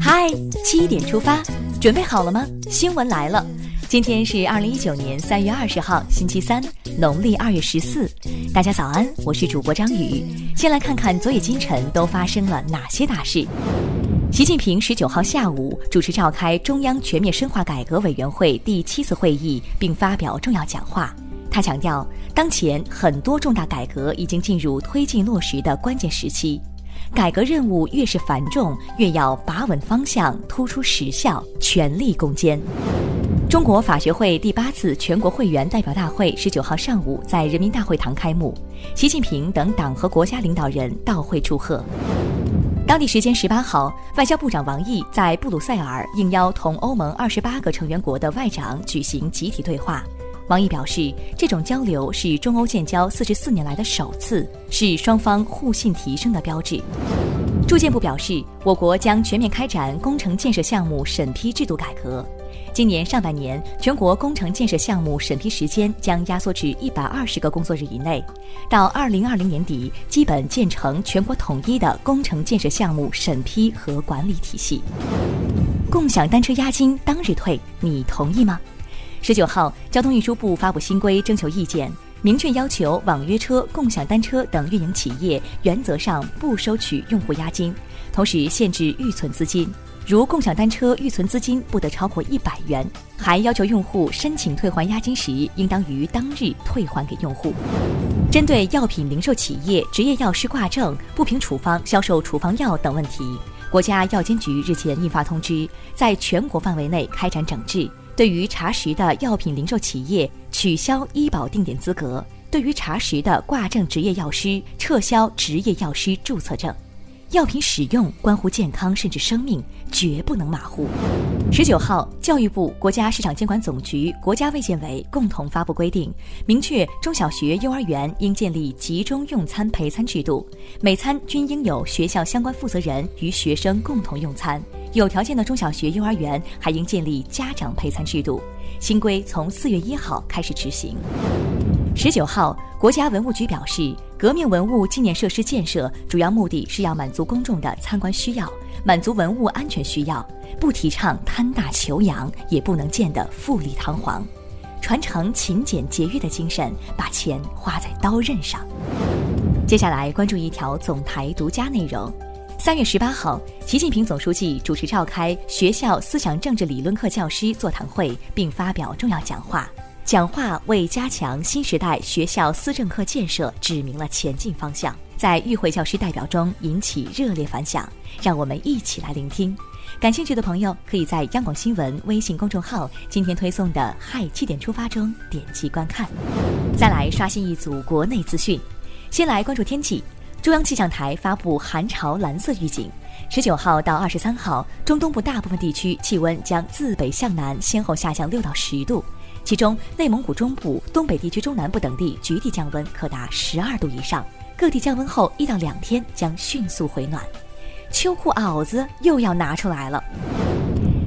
嗨，七点出发，准备好了吗？新闻来了，今天是二零一九年三月二十号，星期三，农历二月十四。大家早安，我是主播张宇。先来看看昨夜今晨都发生了哪些大事。习近平十九号下午主持召开中央全面深化改革委员会第七次会议，并发表重要讲话。他强调，当前很多重大改革已经进入推进落实的关键时期。改革任务越是繁重，越要把稳方向，突出实效，全力攻坚。中国法学会第八次全国会员代表大会十九号上午在人民大会堂开幕，习近平等党和国家领导人到会祝贺。当地时间十八号，外交部长王毅在布鲁塞尔应邀同欧盟二十八个成员国的外长举行集体对话。王毅表示，这种交流是中欧建交四十四年来的首次，是双方互信提升的标志。住建部表示，我国将全面开展工程建设项目审批制度改革。今年上半年，全国工程建设项目审批时间将压缩至一百二十个工作日以内，到二零二零年底，基本建成全国统一的工程建设项目审批和管理体系。共享单车押金当日退，你同意吗？十九号，交通运输部发布新规征求意见，明确要求网约车、共享单车等运营企业原则上不收取用户押金，同时限制预存资金，如共享单车预存资金不得超过一百元，还要求用户申请退还押金时，应当于当日退还给用户。针对药品零售企业执业药师挂证、不凭处方销售处方药等问题，国家药监局日前印发通知，在全国范围内开展整治。对于查实的药品零售企业，取消医保定点资格；对于查实的挂证执业药师，撤销执业药师注册证。药品使用关乎健康甚至生命，绝不能马虎。十九号，教育部、国家市场监管总局、国家卫健委共同发布规定，明确中小学、幼儿园应建立集中用餐陪餐制度，每餐均应有学校相关负责人与学生共同用餐。有条件的中小学、幼儿园还应建立家长陪餐制度。新规从四月一号开始执行。十九号，国家文物局表示，革命文物纪念设施建设主要目的是要满足公众的参观需要，满足文物安全需要，不提倡贪大求洋，也不能建得富丽堂皇，传承勤俭节约的精神，把钱花在刀刃上。接下来关注一条总台独家内容。三月十八号，习近平总书记主持召开学校思想政治理论课教师座谈会，并发表重要讲话。讲话为加强新时代学校思政课建设指明了前进方向，在与会教师代表中引起热烈反响。让我们一起来聆听。感兴趣的朋友可以在央广新闻微信公众号今天推送的“嗨七点出发”中点击观看。再来刷新一组国内资讯，先来关注天气。中央气象台发布寒潮蓝色预警，十九号到二十三号，中东部大部分地区气温将自北向南先后下降六到十度，其中内蒙古中部、东北地区中南部等地局地降温可达十二度以上，各地降温后一到两天将迅速回暖，秋裤袄子又要拿出来了。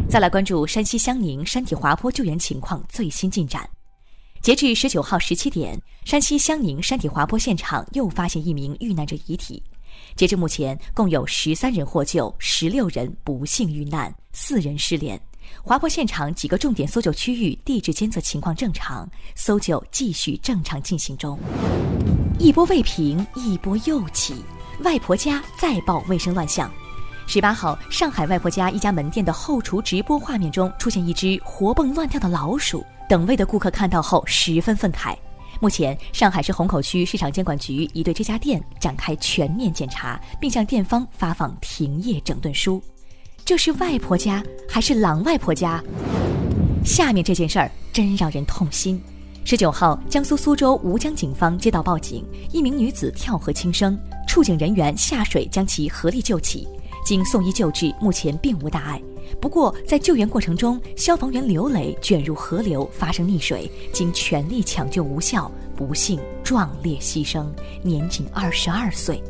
再来关注山西襄宁山体滑坡救援情况最新进展。截至十九号十七点，山西襄宁山体滑坡现场又发现一名遇难者遗体。截至目前，共有十三人获救，十六人不幸遇难，四人失联。滑坡现场几个重点搜救区域地质监测情况正常，搜救继续正常进行中。一波未平，一波又起，外婆家再爆卫生乱象。十八号，上海外婆家一家门店的后厨直播画面中出现一只活蹦乱跳的老鼠。等位的顾客看到后十分愤慨。目前，上海市虹口区市场监管局已对这家店展开全面检查，并向店方发放停业整顿书。这是外婆家还是狼外婆家？下面这件事儿真让人痛心。十九号，江苏苏州吴江警方接到报警，一名女子跳河轻生，处警人员下水将其合力救起，经送医救治，目前并无大碍。不过，在救援过程中，消防员刘磊卷入河流，发生溺水，经全力抢救无效，不幸壮烈牺牲，年仅二十二岁。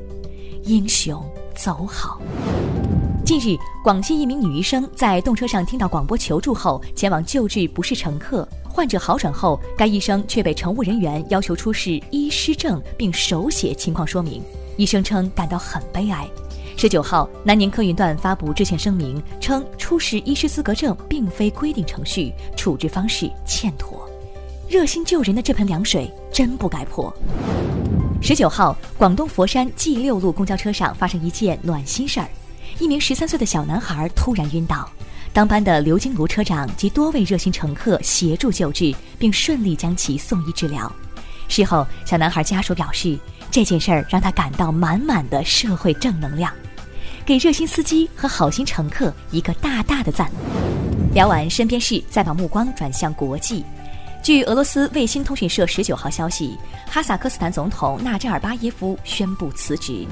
英雄走好。近日，广西一名女医生在动车上听到广播求助后，前往救治不是乘客。患者好转后，该医生却被乘务人员要求出示医师证并手写情况说明。医生称感到很悲哀。十九号，南宁客运段发布致歉声明，称出示医师资格证并非规定程序，处置方式欠妥。热心救人的这盆凉水真不该泼。十九号，广东佛山 G 六路公交车上发生一件暖心事儿，一名十三岁的小男孩突然晕倒，当班的刘金炉车长及多位热心乘客协助救治，并顺利将其送医治疗。事后，小男孩家属表示，这件事儿让他感到满满的社会正能量。给热心司机和好心乘客一个大大的赞。聊完身边事，再把目光转向国际。据俄罗斯卫星通讯社十九号消息，哈萨克斯坦总统纳扎尔巴耶夫宣布辞职。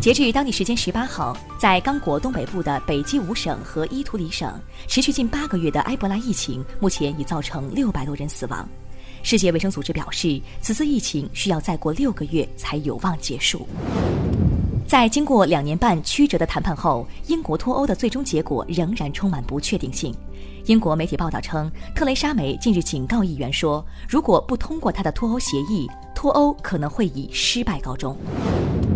截至当地时间十八号，在刚果东北部的北基伍省和伊图里省，持续近八个月的埃博拉疫情目前已造成六百多人死亡。世界卫生组织表示，此次疫情需要再过六个月才有望结束。在经过两年半曲折的谈判后，英国脱欧的最终结果仍然充满不确定性。英国媒体报道称，特蕾莎梅近日警告议员说，如果不通过她的脱欧协议，脱欧可能会以失败告终。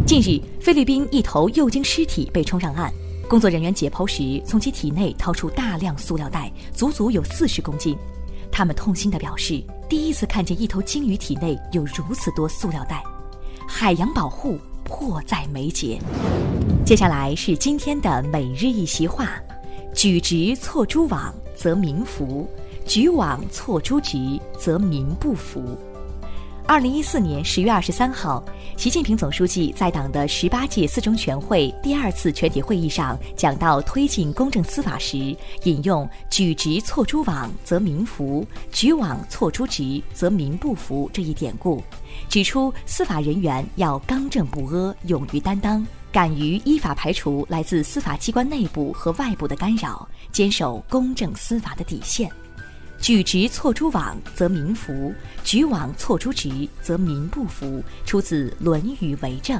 近日，菲律宾一头幼鲸尸体被冲上岸，工作人员解剖时从其体内掏出大量塑料袋，足足有四十公斤。他们痛心地表示，第一次看见一头鲸鱼体内有如此多塑料袋。海洋保护。迫在眉睫。接下来是今天的每日一席话：举直错诸枉，则民服；举枉错诸直，则民不服。二零一四年十月二十三号，习近平总书记在党的十八届四中全会第二次全体会议上讲到推进公正司法时，引用“举直错诸枉，则民服；举枉错诸直，则民不服”这一典故，指出司法人员要刚正不阿、勇于担当，敢于依法排除来自司法机关内部和外部的干扰，坚守公正司法的底线。举直错诸枉，则民服；举枉错诸直，则民不服。出自《论语为政》，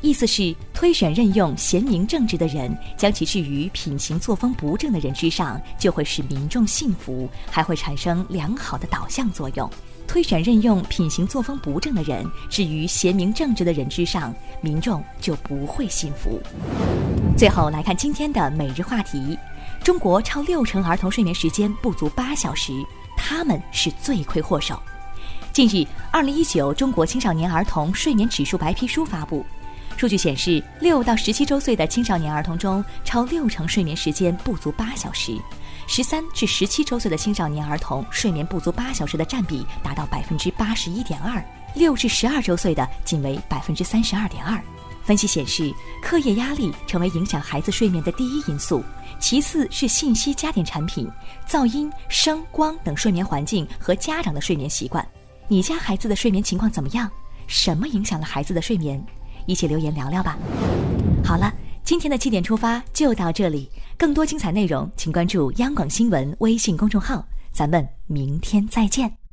意思是推选任用贤明正直的人，将其置于品行作风不正的人之上，就会使民众信服，还会产生良好的导向作用；推选任用品行作风不正的人，置于贤明正直的人之上，民众就不会信服。最后来看今天的每日话题。中国超六成儿童睡眠时间不足八小时，他们是罪魁祸首。近日，二零一九中国青少年儿童睡眠指数白皮书发布，数据显示，六到十七周岁的青少年儿童中，超六成睡眠时间不足八小时；十三至十七周岁的青少年儿童睡眠不足八小时的占比达到百分之八十一点二，六至十二周岁的仅为百分之三十二点二。分析显示，课业压力成为影响孩子睡眠的第一因素，其次是信息家电产品、噪音、声光等睡眠环境和家长的睡眠习惯。你家孩子的睡眠情况怎么样？什么影响了孩子的睡眠？一起留言聊聊吧。好了，今天的七点出发就到这里，更多精彩内容请关注央广新闻微信公众号，咱们明天再见。